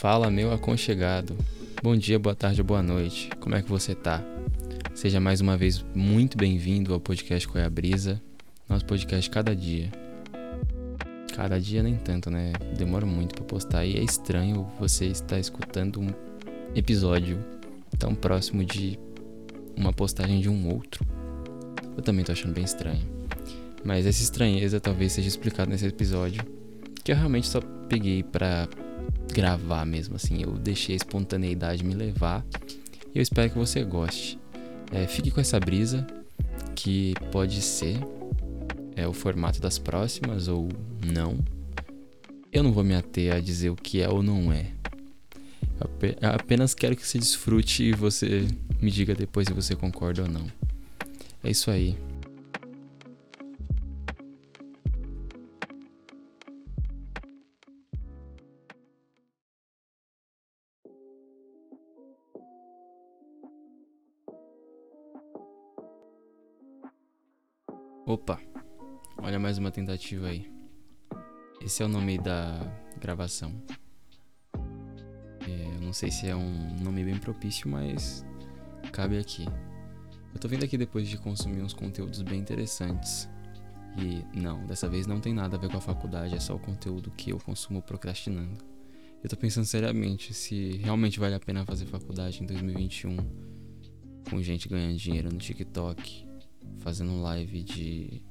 Fala, meu aconchegado. Bom dia, boa tarde, boa noite. Como é que você tá? Seja mais uma vez muito bem-vindo ao podcast Qual é a Brisa, nosso podcast cada dia. Cada dia nem tanto, né? Demora muito para postar e é estranho você estar escutando um episódio tão próximo de uma postagem de um outro. Eu também tô achando bem estranho. Mas essa estranheza talvez seja explicada nesse episódio, que eu realmente só peguei pra gravar mesmo, assim. Eu deixei a espontaneidade me levar e eu espero que você goste. É, fique com essa brisa, que pode ser é, o formato das próximas ou não. Eu não vou me ater a dizer o que é ou não é. Eu apenas quero que você desfrute e você me diga depois se você concorda ou não. É isso aí. Opa, olha mais uma tentativa aí. Esse é o nome da gravação. É, eu não sei se é um nome bem propício, mas cabe aqui. Eu tô vindo aqui depois de consumir uns conteúdos bem interessantes. E não, dessa vez não tem nada a ver com a faculdade, é só o conteúdo que eu consumo procrastinando. Eu tô pensando seriamente se realmente vale a pena fazer faculdade em 2021 com gente ganhando dinheiro no TikTok fazendo live de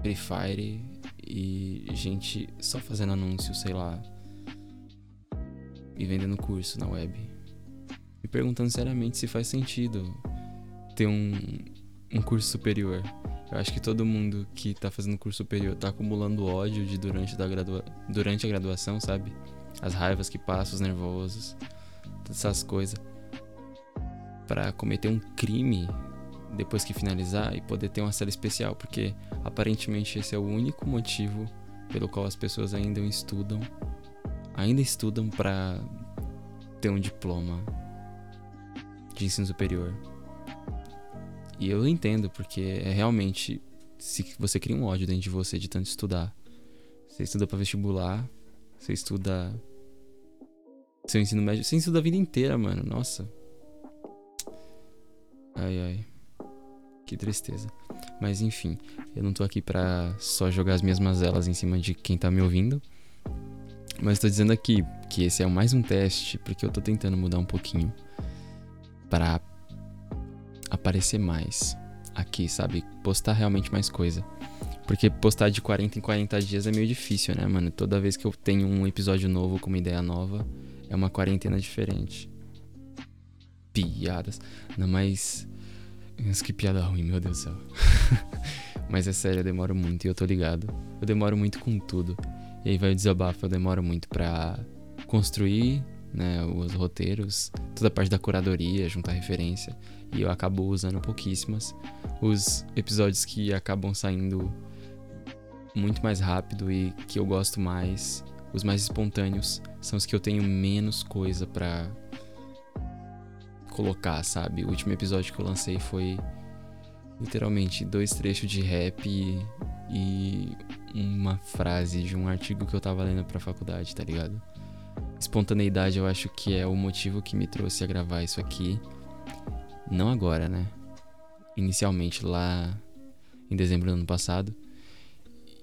Free Fire e gente só fazendo anúncio, sei lá, e vendendo curso na web. Me perguntando seriamente se faz sentido ter um, um curso superior. Eu acho que todo mundo que tá fazendo curso superior tá acumulando ódio de durante, da gradua durante a graduação, sabe? As raivas que passam, os nervosos, todas essas coisas. para cometer um crime depois que finalizar e poder ter uma série especial, porque aparentemente esse é o único motivo pelo qual as pessoas ainda estudam, ainda estudam para ter um diploma de ensino superior. E eu entendo, porque é realmente se você cria um ódio dentro de você de tanto estudar. Você estuda para vestibular, você estuda seu ensino médio, você estuda a vida inteira, mano. Nossa. Que tristeza. Mas enfim, eu não tô aqui pra só jogar as minhas mazelas em cima de quem tá me ouvindo. Mas tô dizendo aqui que esse é mais um teste, porque eu tô tentando mudar um pouquinho para aparecer mais aqui, sabe? Postar realmente mais coisa. Porque postar de 40 em 40 dias é meio difícil, né, mano? Toda vez que eu tenho um episódio novo com uma ideia nova, é uma quarentena diferente. Piadas. Não, mas nossa, que piada ruim, meu Deus do céu. Mas é sério, eu demoro muito e eu tô ligado. Eu demoro muito com tudo. E aí vai o desabafo, eu demoro muito pra construir né, os roteiros, toda a parte da curadoria, juntar referência. E eu acabo usando pouquíssimas. Os episódios que acabam saindo muito mais rápido e que eu gosto mais, os mais espontâneos, são os que eu tenho menos coisa pra colocar, sabe? O último episódio que eu lancei foi literalmente dois trechos de rap e, uma frase de um artigo que eu tava lendo pra faculdade, tá ligado? Espontaneidade eu acho que é o motivo que me trouxe a gravar isso aqui. Não agora, né? Inicialmente lá em dezembro do ano passado.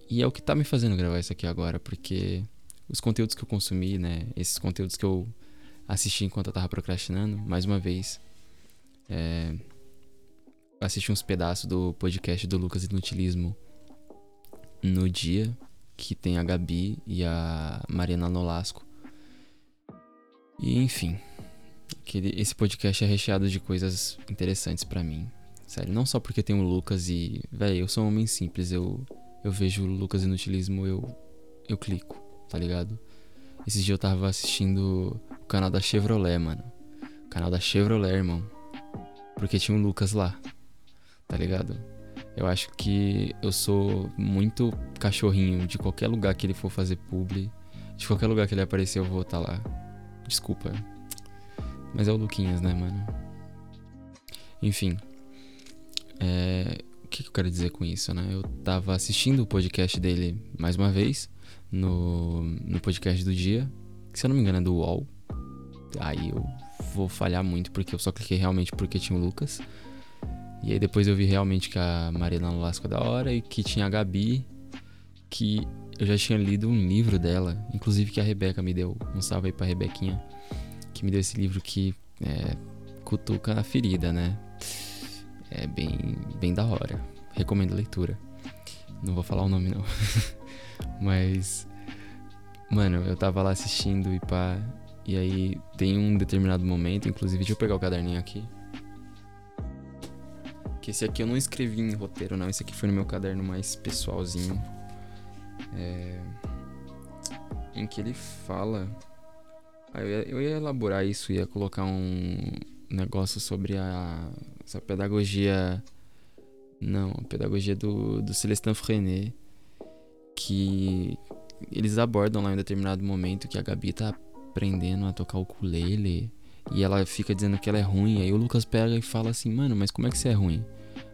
E é o que tá me fazendo gravar isso aqui agora, porque os conteúdos que eu consumi, né? Esses conteúdos que eu assisti enquanto eu tava procrastinando, mais uma vez. É, assisti uns pedaços do podcast do Lucas Inutilismo no dia que tem a Gabi e a Mariana Nolasco. E enfim, aquele, esse podcast é recheado de coisas interessantes para mim. Sério, não só porque tem o Lucas e, velho, eu sou um homem simples, eu eu vejo o Lucas Inutilismo, eu eu clico, tá ligado? Esses dias eu tava assistindo canal da Chevrolet, mano. Canal da Chevrolet, irmão. Porque tinha um Lucas lá. Tá ligado? Eu acho que eu sou muito cachorrinho. De qualquer lugar que ele for fazer publi, de qualquer lugar que ele aparecer, eu vou estar tá lá. Desculpa. Mas é o Luquinhas, né, mano? Enfim. É... O que, que eu quero dizer com isso, né? Eu tava assistindo o podcast dele mais uma vez, no, no podcast do dia, que se eu não me engano é do UOL. Aí eu vou falhar muito porque eu só cliquei realmente porque tinha o Lucas. E aí depois eu vi realmente que a Mariana Lasco é da hora e que tinha a Gabi, que eu já tinha lido um livro dela, inclusive que a Rebeca me deu. Um salve aí pra Rebequinha, que me deu esse livro que é, cutuca na ferida, né? É bem, bem da hora. Recomendo a leitura. Não vou falar o nome não. Mas. Mano, eu tava lá assistindo e pá. E aí tem um determinado momento, inclusive, deixa eu pegar o caderninho aqui. Que esse aqui eu não escrevi em roteiro, não. Esse aqui foi no meu caderno mais pessoalzinho. É... Em que ele fala. Ah, eu, ia, eu ia elaborar isso, ia colocar um negócio sobre a essa pedagogia. Não, a pedagogia do, do Celestin Freinet. Que eles abordam lá em determinado momento que a Gabi tá aprendendo a tocar o ukulele e ela fica dizendo que ela é ruim. Aí o Lucas pega e fala assim: Mano, mas como é que você é ruim?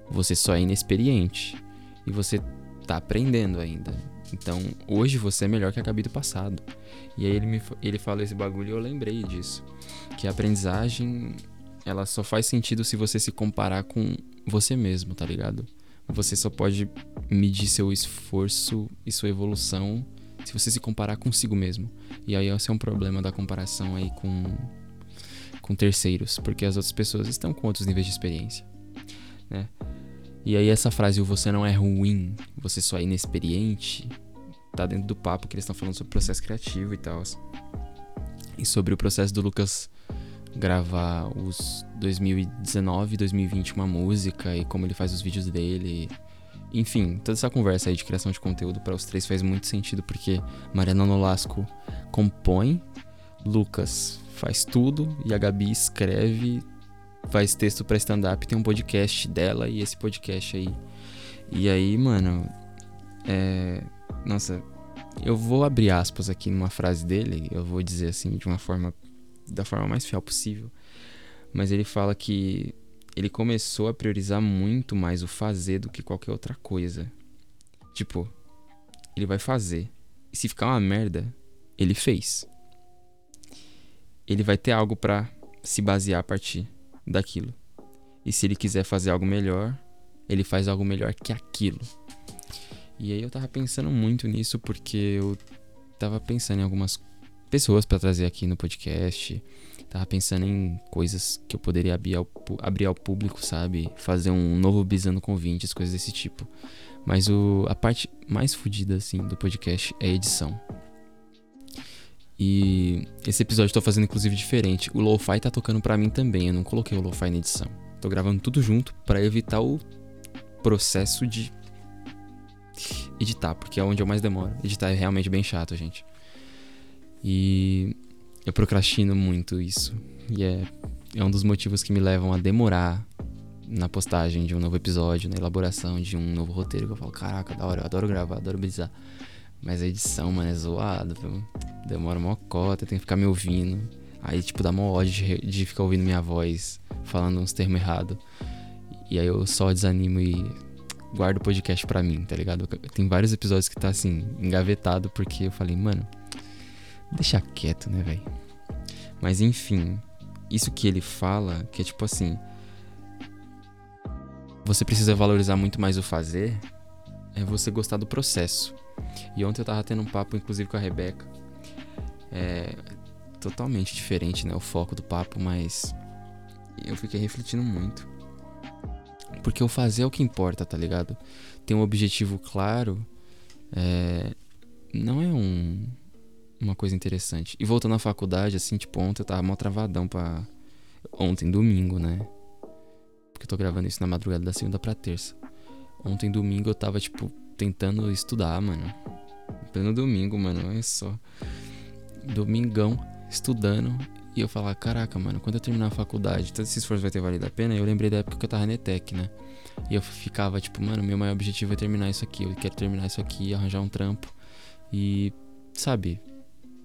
Você só é inexperiente e você tá aprendendo ainda. Então hoje você é melhor que a Gabi do passado. E aí ele, me, ele fala esse bagulho e eu lembrei disso. Que a aprendizagem ela só faz sentido se você se comparar com você mesmo, tá ligado? Você só pode medir seu esforço e sua evolução se você se comparar consigo mesmo. E aí esse é um problema da comparação aí com com terceiros, porque as outras pessoas estão com outros níveis de experiência, né? E aí essa frase o você não é ruim, você só é inexperiente, tá dentro do papo que eles estão falando sobre processo criativo e tal. E sobre o processo do Lucas gravar os 2019, 2020 uma música e como ele faz os vídeos dele enfim, toda essa conversa aí de criação de conteúdo para os três faz muito sentido porque Mariana Nolasco compõe, Lucas faz tudo e a Gabi escreve, faz texto para stand-up, tem um podcast dela e esse podcast aí. E aí, mano, é. Nossa, eu vou abrir aspas aqui numa frase dele, eu vou dizer assim de uma forma. da forma mais fiel possível. Mas ele fala que ele começou a priorizar muito mais o fazer do que qualquer outra coisa. Tipo, ele vai fazer. E se ficar uma merda, ele fez. Ele vai ter algo para se basear a partir daquilo. E se ele quiser fazer algo melhor, ele faz algo melhor que aquilo. E aí eu tava pensando muito nisso porque eu tava pensando em algumas pessoas para trazer aqui no podcast. Tava pensando em coisas que eu poderia abrir ao, abrir ao público, sabe? Fazer um novo Bisando com 20, coisas desse tipo. Mas o, a parte mais fodida, assim, do podcast é a edição. E esse episódio eu tô fazendo inclusive diferente. O lo-fi tá tocando pra mim também, eu não coloquei o lo-fi na edição. Tô gravando tudo junto para evitar o processo de editar, porque é onde eu mais demoro. Editar é realmente bem chato, gente. E eu procrastino muito isso. E é, é um dos motivos que me levam a demorar na postagem de um novo episódio, na elaboração de um novo roteiro. Que eu falo, caraca, da hora, eu adoro gravar, adoro brisar. Mas a edição, mano, é zoado, viu? Demora uma cota, tem que ficar me ouvindo. Aí, tipo, dá mó ódio de, de ficar ouvindo minha voz falando uns termos errados. E aí eu só desanimo e guardo o podcast pra mim, tá ligado? Tem vários episódios que tá assim, engavetado, porque eu falei, mano, Deixa quieto, né, velho? Mas enfim, isso que ele fala, que é tipo assim. Você precisa valorizar muito mais o fazer, é você gostar do processo. E ontem eu tava tendo um papo, inclusive, com a Rebeca. É totalmente diferente, né? O foco do papo, mas eu fiquei refletindo muito. Porque o fazer é o que importa, tá ligado? Ter um objetivo claro é, não é um, uma coisa interessante. E voltando à faculdade, assim, tipo, ontem eu tava mó travadão pra. Ontem, domingo, né? Porque eu tô gravando isso na madrugada da segunda pra terça. Ontem, domingo, eu tava, tipo, tentando estudar, mano. Pleno domingo, mano, olha só. Domingão, estudando. E eu falava, caraca, mano, quando eu terminar a faculdade, todo esse esforço vai ter valido a pena. Eu lembrei da época que eu tava na ETEC, né? E eu ficava, tipo, mano, meu maior objetivo é terminar isso aqui. Eu quero terminar isso aqui, arranjar um trampo. E, sabe,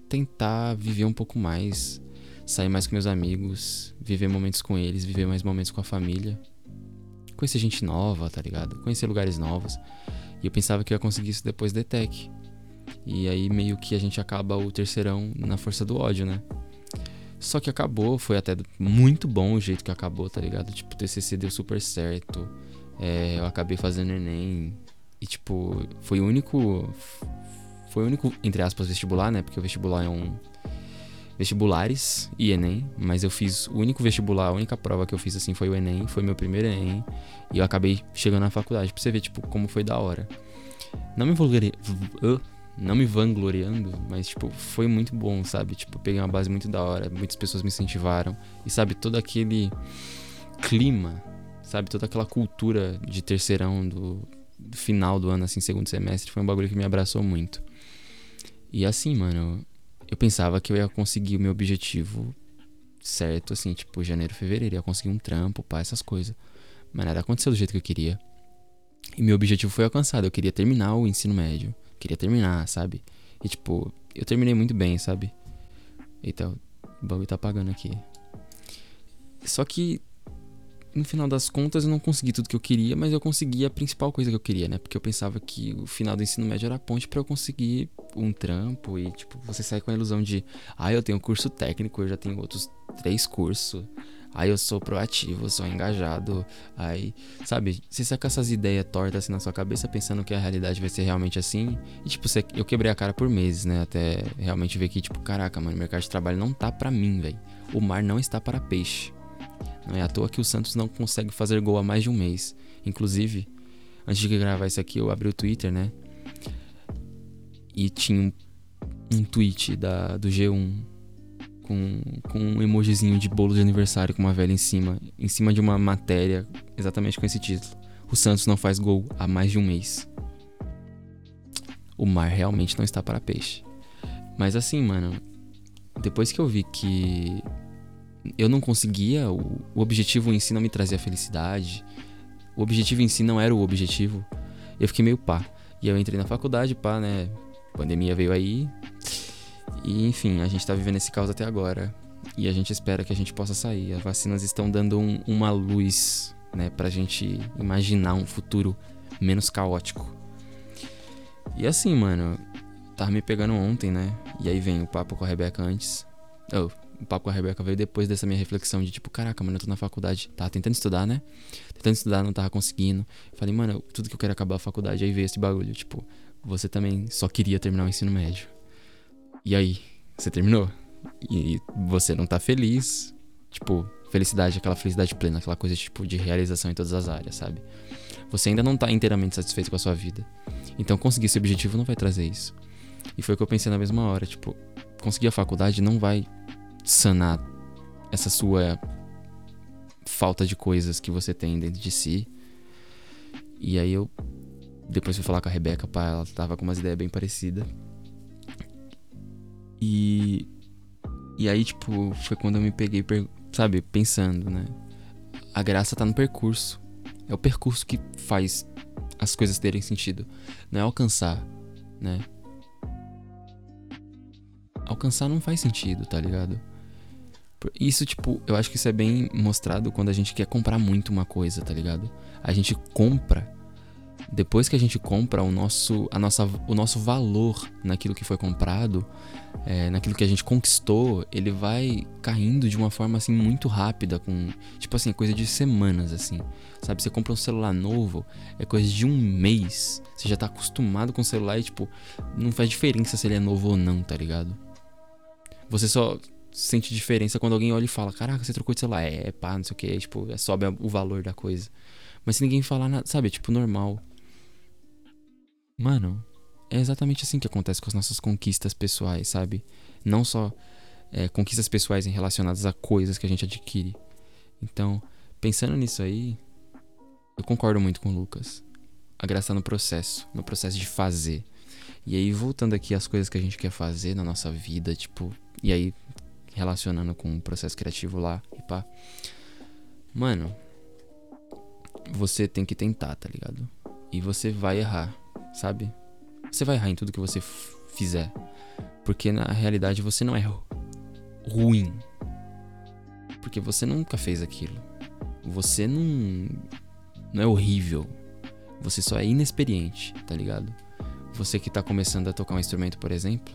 tentar viver um pouco mais, sair mais com meus amigos, viver momentos com eles, viver mais momentos com a família. Conhecer gente nova, tá ligado? Conhecer lugares novos. E eu pensava que eu ia conseguir isso depois da ETEC. E aí meio que a gente acaba o terceirão na força do ódio, né? Só que acabou, foi até muito bom o jeito que acabou, tá ligado? Tipo, o TCC deu super certo. É, eu acabei fazendo Enem. E, tipo, foi o único. Foi o único, entre aspas, vestibular, né? Porque o vestibular é um. Vestibulares e Enem. Mas eu fiz. O único vestibular, a única prova que eu fiz assim foi o Enem. Foi meu primeiro Enem. E eu acabei chegando na faculdade. Pra você ver, tipo, como foi da hora. Não me vulgarei não me vangloriando, mas, tipo, foi muito bom, sabe? Tipo, peguei uma base muito da hora, muitas pessoas me incentivaram. E, sabe, todo aquele clima, sabe? Toda aquela cultura de terceirão do, do final do ano, assim, segundo semestre, foi um bagulho que me abraçou muito. E assim, mano, eu pensava que eu ia conseguir o meu objetivo certo, assim, tipo, janeiro, fevereiro, ia conseguir um trampo, pá, essas coisas. Mas nada aconteceu do jeito que eu queria. E meu objetivo foi alcançado, eu queria terminar o ensino médio queria terminar, sabe? E tipo, eu terminei muito bem, sabe? Eita, o bagulho tá apagando aqui. Só que no final das contas eu não consegui tudo que eu queria, mas eu consegui a principal coisa que eu queria, né? Porque eu pensava que o final do ensino médio era a ponte para eu conseguir um trampo e tipo, você sai com a ilusão de, ah, eu tenho curso técnico, eu já tenho outros três cursos. Aí eu sou proativo, sou engajado. Aí, sabe, você saca essas ideias tortas assim na sua cabeça pensando que a realidade vai ser realmente assim. E tipo, você, eu quebrei a cara por meses, né? Até realmente ver que, tipo, caraca, mano, o mercado de trabalho não tá pra mim, velho. O mar não está para peixe. Não é à toa que o Santos não consegue fazer gol há mais de um mês. Inclusive, antes de gravar isso aqui, eu abri o Twitter, né? E tinha um, um tweet da, do G1 com, com um emojizinho de bolo de aniversário com uma velha em cima, em cima de uma matéria exatamente com esse título. O Santos não faz gol há mais de um mês. O mar realmente não está para peixe. Mas assim, mano, depois que eu vi que eu não conseguia, o, o objetivo em si não me trazia felicidade, o objetivo em si não era o objetivo, eu fiquei meio pá. E eu entrei na faculdade, pá, né? Pandemia veio aí, e enfim, a gente tá vivendo esse caos até agora. E a gente espera que a gente possa sair. As vacinas estão dando um, uma luz, né, pra gente imaginar um futuro menos caótico. E assim, mano, tava me pegando ontem, né? E aí vem o papo com a Rebeca antes. Oh, o papo com a Rebeca veio depois dessa minha reflexão de tipo, caraca, mano, eu tô na faculdade. Tava tentando estudar, né? Tentando estudar, não tava conseguindo. Falei, mano, tudo que eu quero é acabar a faculdade. Aí veio esse bagulho, tipo, você também só queria terminar o ensino médio. E aí, você terminou? E você não tá feliz. Tipo, felicidade, aquela felicidade plena, aquela coisa tipo de realização em todas as áreas, sabe? Você ainda não tá inteiramente satisfeito com a sua vida. Então conseguir esse objetivo não vai trazer isso. E foi o que eu pensei na mesma hora, tipo, conseguir a faculdade não vai sanar essa sua falta de coisas que você tem dentro de si. E aí eu depois fui falar com a Rebeca, pá, ela tava com umas ideias bem parecidas. E. E aí, tipo, foi quando eu me peguei, sabe, pensando, né? A graça tá no percurso. É o percurso que faz as coisas terem sentido. Não é alcançar, né? Alcançar não faz sentido, tá ligado? Isso, tipo, eu acho que isso é bem mostrado quando a gente quer comprar muito uma coisa, tá ligado? A gente compra depois que a gente compra o nosso, a nossa, o nosso valor naquilo que foi comprado, é, naquilo que a gente conquistou, ele vai caindo de uma forma assim muito rápida, com tipo assim, coisa de semanas assim. Sabe, você compra um celular novo, é coisa de um mês. Você já tá acostumado com o celular e tipo, não faz diferença se ele é novo ou não, tá ligado? Você só sente diferença quando alguém olha e fala: Caraca, você trocou de celular. É, pá, não sei o que. Tipo, é, sobe o valor da coisa. Mas se ninguém falar nada, sabe? É, tipo, normal. Mano, é exatamente assim que acontece com as nossas conquistas pessoais, sabe? Não só é, conquistas pessoais relacionadas a coisas que a gente adquire. Então, pensando nisso aí, eu concordo muito com o Lucas. A graça tá no processo, no processo de fazer. E aí, voltando aqui às coisas que a gente quer fazer na nossa vida, tipo, e aí relacionando com o processo criativo lá e pá. Mano, você tem que tentar, tá ligado? E você vai errar sabe? Você vai errar em tudo que você fizer. Porque na realidade você não é ruim. Porque você nunca fez aquilo. Você não. Não é horrível. Você só é inexperiente, tá ligado? Você que tá começando a tocar um instrumento, por exemplo,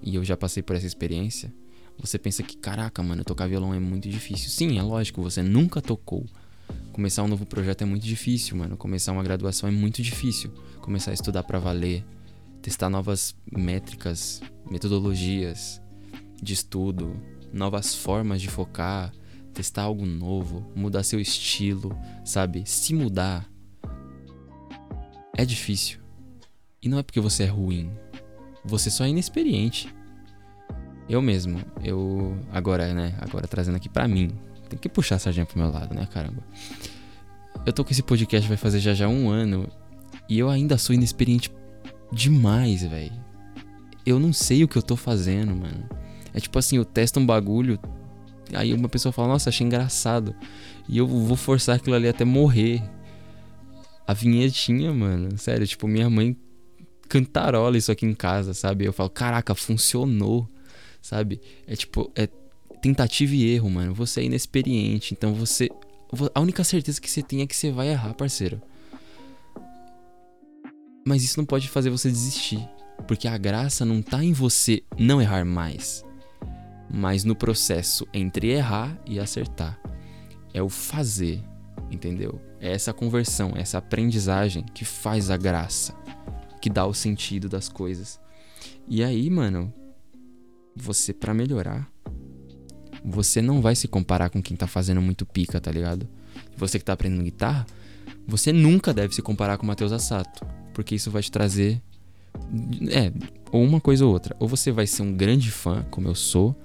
e eu já passei por essa experiência, você pensa que, caraca, mano, tocar violão é muito difícil. Sim, é lógico, você nunca tocou. Começar um novo projeto é muito difícil, mano. Começar uma graduação é muito difícil. Começar a estudar para valer, testar novas métricas, metodologias de estudo, novas formas de focar, testar algo novo, mudar seu estilo, sabe? Se mudar é difícil. E não é porque você é ruim. Você só é inexperiente. Eu mesmo, eu agora, né, agora trazendo aqui para mim. Tem que puxar a sardinha pro meu lado, né, caramba. Eu tô com esse podcast vai fazer já já um ano e eu ainda sou inexperiente demais, velho. Eu não sei o que eu tô fazendo, mano. É tipo assim, eu testo um bagulho, aí uma pessoa fala, nossa, achei engraçado. E eu vou forçar aquilo ali até morrer. A vinhetinha, mano, sério, tipo, minha mãe cantarola isso aqui em casa, sabe? Eu falo, caraca, funcionou, sabe? É tipo, é tentativa e erro, mano. Você é inexperiente, então você. A única certeza que você tem é que você vai errar, parceiro. Mas isso não pode fazer você desistir. Porque a graça não tá em você não errar mais, mas no processo entre errar e acertar. É o fazer, entendeu? É essa conversão, essa aprendizagem que faz a graça, que dá o sentido das coisas. E aí, mano, você para melhorar, você não vai se comparar com quem tá fazendo muito pica, tá ligado? Você que tá aprendendo guitarra, você nunca deve se comparar com o Matheus Assato porque isso vai te trazer. É, ou uma coisa ou outra. Ou você vai ser um grande fã, como eu sou,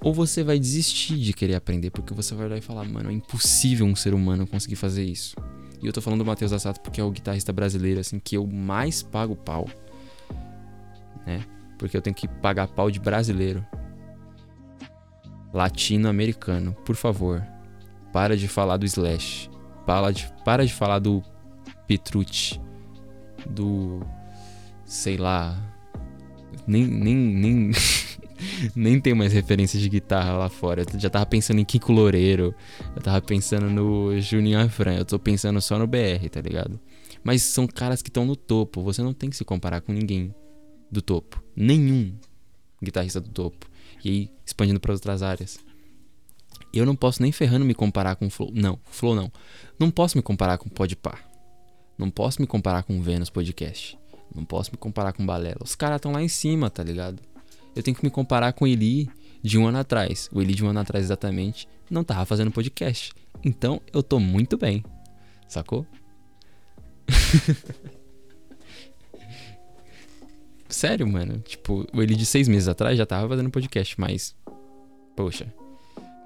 ou você vai desistir de querer aprender, porque você vai olhar e falar, mano, é impossível um ser humano conseguir fazer isso. E eu tô falando do Matheus Assato porque é o guitarrista brasileiro, assim, que eu mais pago pau. Né? Porque eu tenho que pagar pau de brasileiro. Latino-americano, por favor. Para de falar do Slash. Para de, para de falar do Petrucci do. sei lá. Nem. nem, nem nem tem mais referência de guitarra lá fora. Eu já tava pensando em Kiko Loureiro, eu tava pensando no Juninho Afran, eu tô pensando só no BR, tá ligado? Mas são caras que estão no topo, você não tem que se comparar com ninguém do topo. Nenhum guitarrista do topo. E aí, expandindo para outras áreas. Eu não posso nem ferrando me comparar com o Flow. Não, Flow não. Não posso me comparar com o Podpah. Não posso me comparar com o Vênus Podcast. Não posso me comparar com o Balela. Os caras estão lá em cima, tá ligado? Eu tenho que me comparar com o Eli de um ano atrás. O Eli de um ano atrás, exatamente, não tava fazendo podcast. Então eu tô muito bem. Sacou? Sério, mano. Tipo, o Eli de seis meses atrás já tava fazendo podcast, mas. Poxa.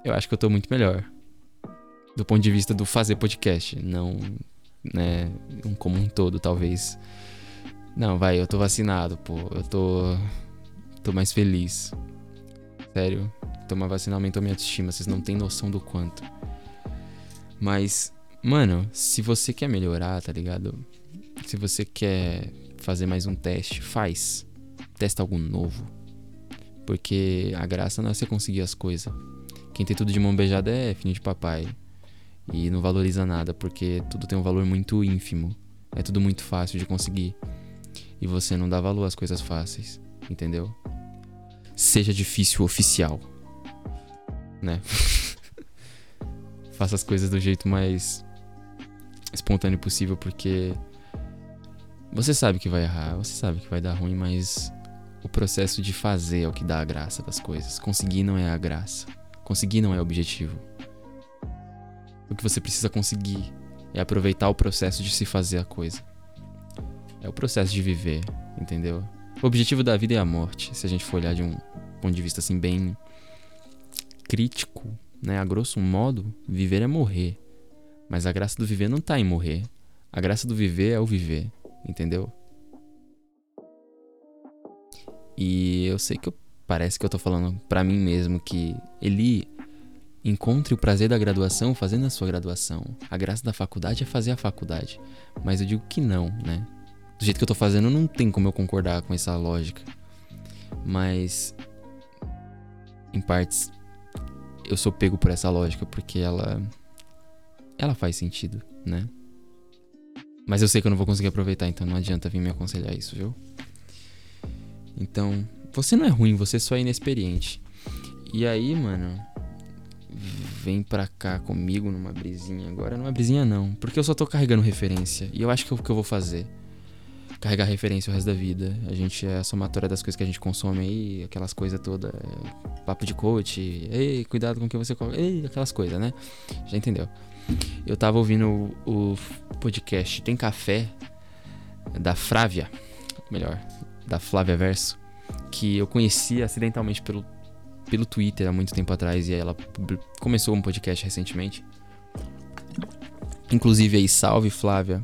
Eu acho que eu tô muito melhor. Do ponto de vista do fazer podcast. Não né? Um como um todo, talvez. Não, vai, eu tô vacinado, pô. Eu tô. tô mais feliz. Sério. Tomar vacina aumentou minha autoestima, vocês não têm noção do quanto. Mas, mano, se você quer melhorar, tá ligado? Se você quer fazer mais um teste, faz. Testa algo novo. Porque a graça não é você conseguir as coisas. Quem tem tudo de mão beijada é filho de papai e não valoriza nada, porque tudo tem um valor muito ínfimo. É tudo muito fácil de conseguir. E você não dá valor às coisas fáceis, entendeu? Seja difícil oficial. Né? Faça as coisas do jeito mais espontâneo possível, porque você sabe que vai errar, você sabe que vai dar ruim, mas o processo de fazer é o que dá a graça das coisas. Conseguir não é a graça. Conseguir não é o objetivo. O que você precisa conseguir é aproveitar o processo de se fazer a coisa. É o processo de viver, entendeu? O objetivo da vida é a morte, se a gente for olhar de um ponto de vista assim bem crítico, né? A grosso modo, viver é morrer. Mas a graça do viver não tá em morrer. A graça do viver é o viver, entendeu? E eu sei que eu, parece que eu tô falando para mim mesmo que ele Encontre o prazer da graduação fazendo a sua graduação. A graça da faculdade é fazer a faculdade. Mas eu digo que não, né? Do jeito que eu tô fazendo, não tem como eu concordar com essa lógica. Mas. Em partes, eu sou pego por essa lógica porque ela. Ela faz sentido, né? Mas eu sei que eu não vou conseguir aproveitar, então não adianta vir me aconselhar isso, viu? Então, você não é ruim, você só é inexperiente. E aí, mano, vem pra cá comigo numa brisinha. Agora numa brisinha não, porque eu só tô carregando referência. E eu acho que é o que eu vou fazer. Carregar referência o resto da vida. A gente é a somatória das coisas que a gente consome aí, aquelas coisas todas. Papo de coach, ei, cuidado com o que você coloca. Ei, aquelas coisas, né? Já entendeu? Eu tava ouvindo o, o podcast Tem Café da Frávia, melhor, da Flávia Verso, que eu conheci acidentalmente pelo pelo Twitter há muito tempo atrás e ela começou um podcast recentemente. Inclusive aí, salve Flávia.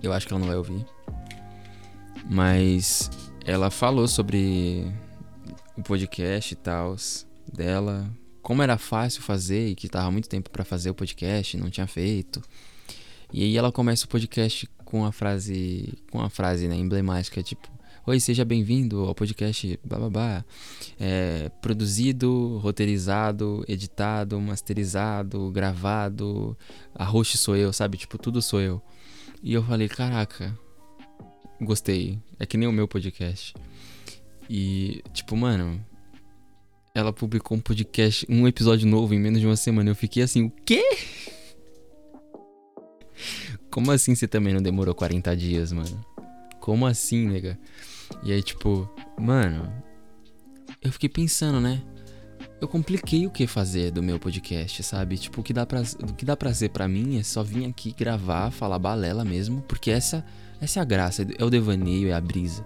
Eu acho que ela não vai ouvir. Mas ela falou sobre o podcast e tal dela, como era fácil fazer e que tava muito tempo para fazer o podcast, não tinha feito. E aí ela começa o podcast com a frase, com a frase né, emblemática tipo Oi, seja bem-vindo ao podcast Bababá. É, produzido, roteirizado, editado, masterizado, gravado. A host sou eu, sabe? Tipo, tudo sou eu. E eu falei, caraca, gostei. É que nem o meu podcast. E, tipo, mano, ela publicou um podcast, um episódio novo em menos de uma semana. Eu fiquei assim, o quê? Como assim você também não demorou 40 dias, mano? Como assim, nega? E aí, tipo, mano, eu fiquei pensando, né? Eu compliquei o que fazer do meu podcast, sabe? Tipo, o que dá pra, o que dá pra fazer pra mim é só vir aqui gravar, falar balela mesmo, porque essa, essa é a graça, é o devaneio, é a brisa.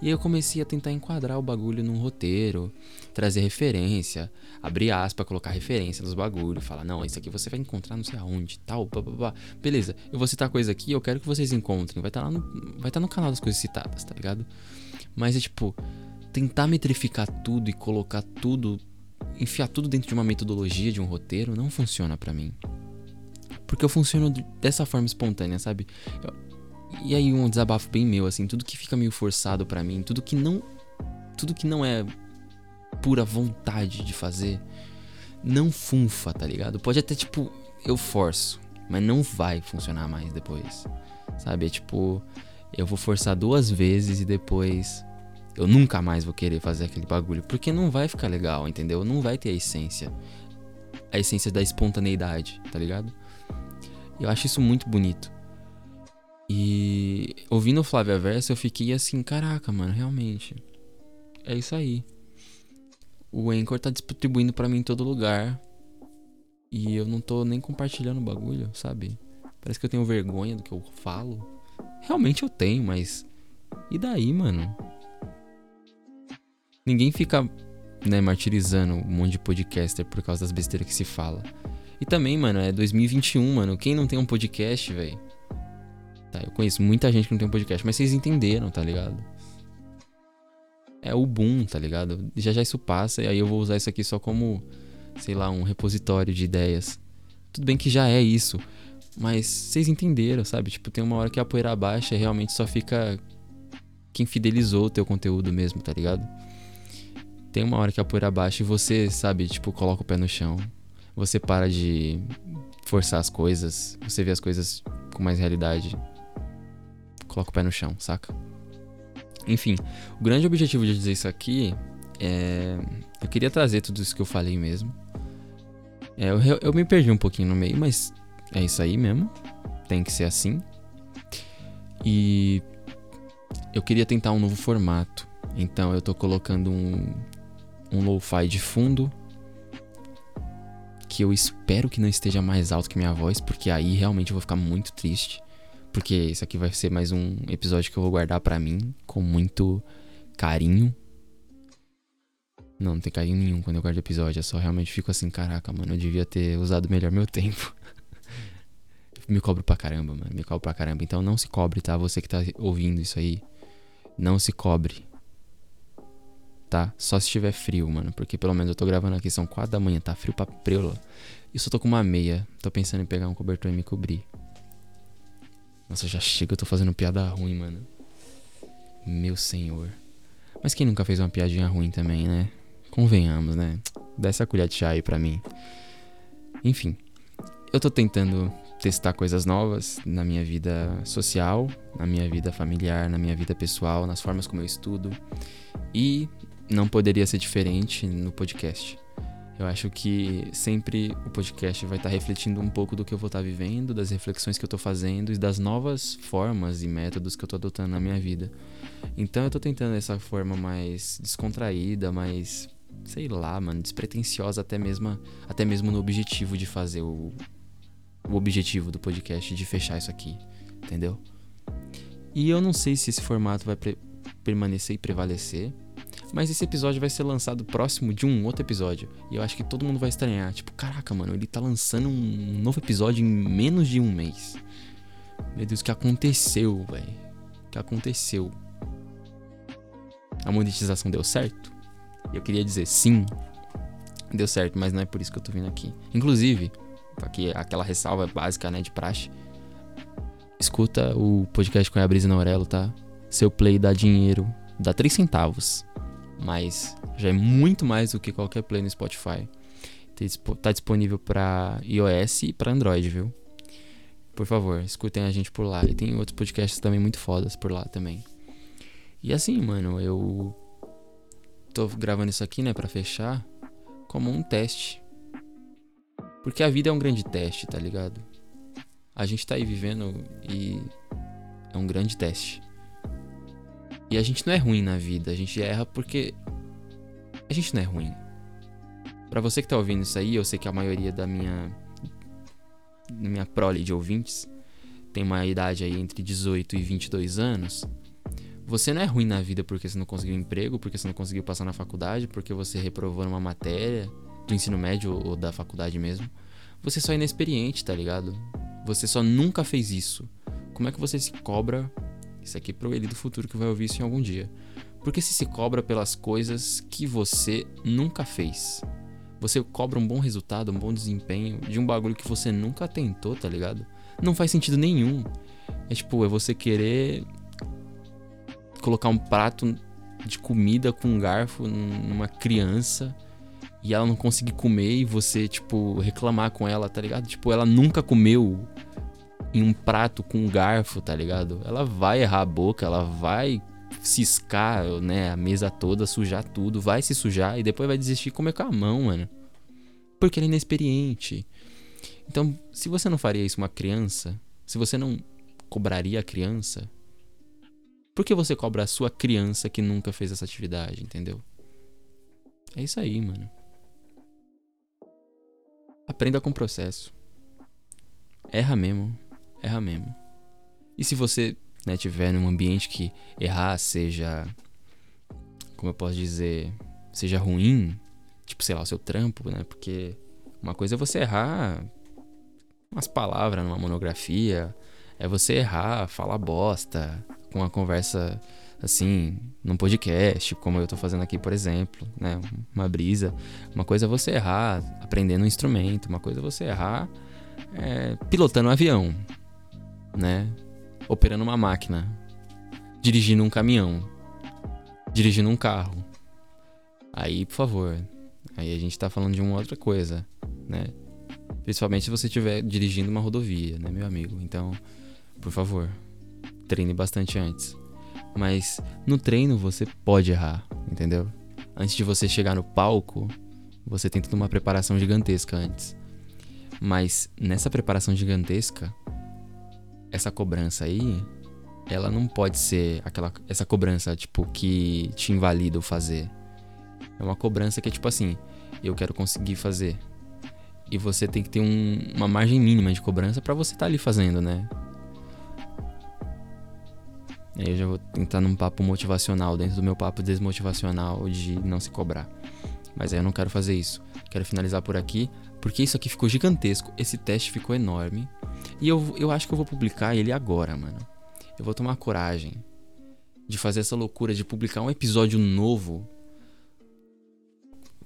E aí eu comecei a tentar enquadrar o bagulho num roteiro, trazer referência, abrir aspas, colocar referência nos bagulhos, falar, não, isso aqui você vai encontrar não sei aonde, tal, blá. Beleza, eu vou citar coisa aqui, eu quero que vocês encontrem. Vai estar tá lá no, vai tá no canal das coisas citadas, tá ligado? Mas é tipo, tentar metrificar tudo e colocar tudo, enfiar tudo dentro de uma metodologia, de um roteiro, não funciona para mim. Porque eu funciono dessa forma espontânea, sabe? Eu, e aí um desabafo bem meu, assim, tudo que fica meio forçado para mim, tudo que não tudo que não é pura vontade de fazer, não funfa, tá ligado? Pode até tipo eu forço, mas não vai funcionar mais depois. Sabe? É tipo, eu vou forçar duas vezes e depois eu nunca mais vou querer fazer aquele bagulho, porque não vai ficar legal, entendeu? Não vai ter a essência. A essência da espontaneidade, tá ligado? Eu acho isso muito bonito. E ouvindo o Flávia Versa, eu fiquei assim, caraca, mano, realmente. É isso aí. O Anchor tá distribuindo para mim em todo lugar. E eu não tô nem compartilhando o bagulho, sabe? Parece que eu tenho vergonha do que eu falo. Realmente eu tenho, mas. E daí, mano? Ninguém fica, né, martirizando um monte de podcaster por causa das besteiras que se fala. E também, mano, é 2021, mano. Quem não tem um podcast, velho? Tá, eu conheço muita gente que não tem um podcast, mas vocês entenderam, tá ligado? É o boom, tá ligado? Já já isso passa e aí eu vou usar isso aqui só como, sei lá, um repositório de ideias. Tudo bem que já é isso, mas vocês entenderam, sabe? Tipo, tem uma hora que a poeira baixa e realmente só fica quem fidelizou o teu conteúdo mesmo, tá ligado? Tem uma hora que a poeira baixa e você, sabe, tipo, coloca o pé no chão. Você para de forçar as coisas, você vê as coisas com mais realidade. Coloca o pé no chão, saca? Enfim, o grande objetivo de dizer isso aqui é. Eu queria trazer tudo isso que eu falei mesmo. É, eu, eu me perdi um pouquinho no meio, mas é isso aí mesmo. Tem que ser assim. E eu queria tentar um novo formato. Então eu tô colocando um, um lo-fi de fundo. Que eu espero que não esteja mais alto que minha voz, porque aí realmente eu vou ficar muito triste. Porque isso aqui vai ser mais um episódio que eu vou guardar para mim com muito carinho. Não, não tem carinho nenhum quando eu guardo episódio. Eu só realmente fico assim, caraca, mano, eu devia ter usado melhor meu tempo me cobro pra caramba, mano. Me cobro pra caramba. Então não se cobre, tá? Você que tá ouvindo isso aí. Não se cobre. Tá? Só se estiver frio, mano. Porque pelo menos eu tô gravando aqui, são 4 da manhã, tá frio pra preula. E só tô com uma meia. Tô pensando em pegar um cobertor e me cobrir. Nossa, já chega, eu tô fazendo piada ruim, mano. Meu senhor. Mas quem nunca fez uma piadinha ruim também, né? Convenhamos, né? Dá essa colher de chá aí pra mim. Enfim, eu tô tentando testar coisas novas na minha vida social, na minha vida familiar, na minha vida pessoal, nas formas como eu estudo. E não poderia ser diferente no podcast. Eu acho que sempre o podcast vai estar refletindo um pouco do que eu vou estar vivendo, das reflexões que eu estou fazendo e das novas formas e métodos que eu estou adotando na minha vida. Então eu estou tentando essa forma mais descontraída, mais, sei lá, mano, despretensiosa até mesmo, até mesmo no objetivo de fazer o, o objetivo do podcast de fechar isso aqui, entendeu? E eu não sei se esse formato vai permanecer e prevalecer, mas esse episódio vai ser lançado próximo de um outro episódio. E eu acho que todo mundo vai estranhar. Tipo, caraca, mano, ele tá lançando um novo episódio em menos de um mês. Meu Deus, o que aconteceu, velho? O que aconteceu? A monetização deu certo? Eu queria dizer sim, deu certo, mas não é por isso que eu tô vindo aqui. Inclusive, aqui aquela ressalva básica, né, de praxe. Escuta o podcast com a Brisa na Aurelo, tá? Seu play dá dinheiro, dá 3 centavos mas já é muito mais do que qualquer play no Spotify. Tá disponível para iOS e para Android, viu? Por favor, escutem a gente por lá. E tem outros podcasts também muito fodas por lá também. E assim, mano, eu tô gravando isso aqui, né, para fechar, como um teste. Porque a vida é um grande teste, tá ligado? A gente tá aí vivendo e é um grande teste. E a gente não é ruim na vida, a gente erra porque a gente não é ruim. Para você que tá ouvindo isso aí, eu sei que a maioria da minha da minha prole de ouvintes tem uma idade aí entre 18 e 22 anos. Você não é ruim na vida porque você não conseguiu emprego, porque você não conseguiu passar na faculdade, porque você reprovou numa matéria do ensino médio ou da faculdade mesmo. Você só é inexperiente, tá ligado? Você só nunca fez isso. Como é que você se cobra isso aqui é pro ele do futuro que vai ouvir isso em algum dia. Porque se se cobra pelas coisas que você nunca fez. Você cobra um bom resultado, um bom desempenho de um bagulho que você nunca tentou, tá ligado? Não faz sentido nenhum. É tipo, é você querer colocar um prato de comida com um garfo numa criança e ela não conseguir comer e você, tipo, reclamar com ela, tá ligado? Tipo, ela nunca comeu em um prato com um garfo, tá ligado? Ela vai errar a boca, ela vai ciscar, né, a mesa toda, sujar tudo, vai se sujar e depois vai desistir de comer com a mão, mano. Porque ela é inexperiente. Então, se você não faria isso uma criança, se você não cobraria a criança, por que você cobra a sua criança que nunca fez essa atividade, entendeu? É isso aí, mano. Aprenda com o processo. Erra mesmo erra mesmo. E se você né, tiver num ambiente que errar seja, como eu posso dizer, seja ruim, tipo, sei lá, o seu trampo, né? Porque uma coisa é você errar umas palavras numa monografia, é você errar, falar bosta, com uma conversa assim, num podcast, como eu tô fazendo aqui, por exemplo, né? Uma brisa. Uma coisa é você errar aprendendo um instrumento, uma coisa é você errar é, pilotando um avião né? Operando uma máquina, dirigindo um caminhão, dirigindo um carro. Aí, por favor, aí a gente tá falando de uma outra coisa, né? Principalmente se você estiver dirigindo uma rodovia, né, meu amigo? Então, por favor, treine bastante antes. Mas no treino você pode errar, entendeu? Antes de você chegar no palco, você tem toda uma preparação gigantesca antes. Mas nessa preparação gigantesca, essa cobrança aí, ela não pode ser aquela essa cobrança tipo que te invalida o fazer. É uma cobrança que é tipo assim, eu quero conseguir fazer. E você tem que ter um, uma margem mínima de cobrança para você estar tá ali fazendo, né? Aí eu já vou tentar num papo motivacional, dentro do meu papo desmotivacional de não se cobrar. Mas aí eu não quero fazer isso. Quero finalizar por aqui, porque isso aqui ficou gigantesco. Esse teste ficou enorme. E eu, eu acho que eu vou publicar ele agora, mano. Eu vou tomar coragem de fazer essa loucura de publicar um episódio novo.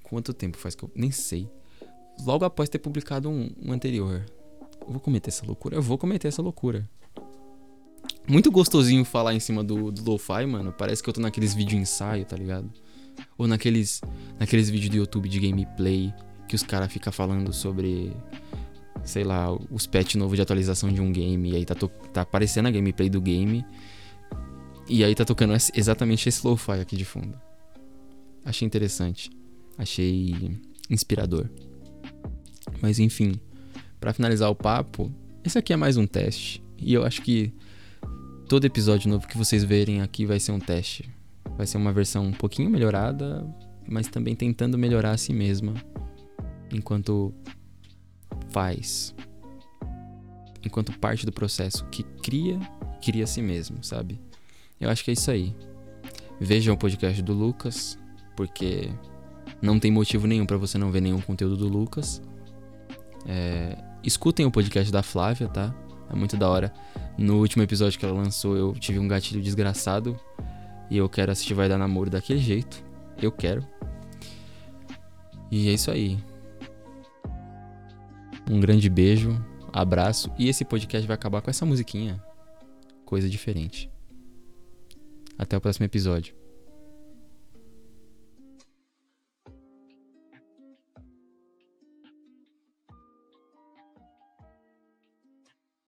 Quanto tempo faz que eu. Nem sei. Logo após ter publicado um, um anterior. Eu vou cometer essa loucura? Eu vou cometer essa loucura. Muito gostosinho falar em cima do, do lo-fi, mano. Parece que eu tô naqueles vídeos ensaio, tá ligado? Ou naqueles, naqueles vídeos do YouTube de gameplay que os caras ficam falando sobre sei lá, os patch novo de atualização de um game, e aí tá, tá aparecendo a gameplay do game, e aí tá tocando exatamente esse lo-fi aqui de fundo. Achei interessante. Achei inspirador. Mas enfim, para finalizar o papo, esse aqui é mais um teste. E eu acho que todo episódio novo que vocês verem aqui vai ser um teste. Vai ser uma versão um pouquinho melhorada, mas também tentando melhorar a si mesma enquanto faz. Enquanto parte do processo que cria, cria a si mesmo, sabe? Eu acho que é isso aí. Vejam o podcast do Lucas, porque não tem motivo nenhum para você não ver nenhum conteúdo do Lucas. É, escutem o podcast da Flávia, tá? É muito da hora. No último episódio que ela lançou, eu tive um gatilho desgraçado. E eu quero assistir Vai Dar Namoro daquele jeito. Eu quero. E é isso aí. Um grande beijo, abraço. E esse podcast vai acabar com essa musiquinha. Coisa diferente. Até o próximo episódio.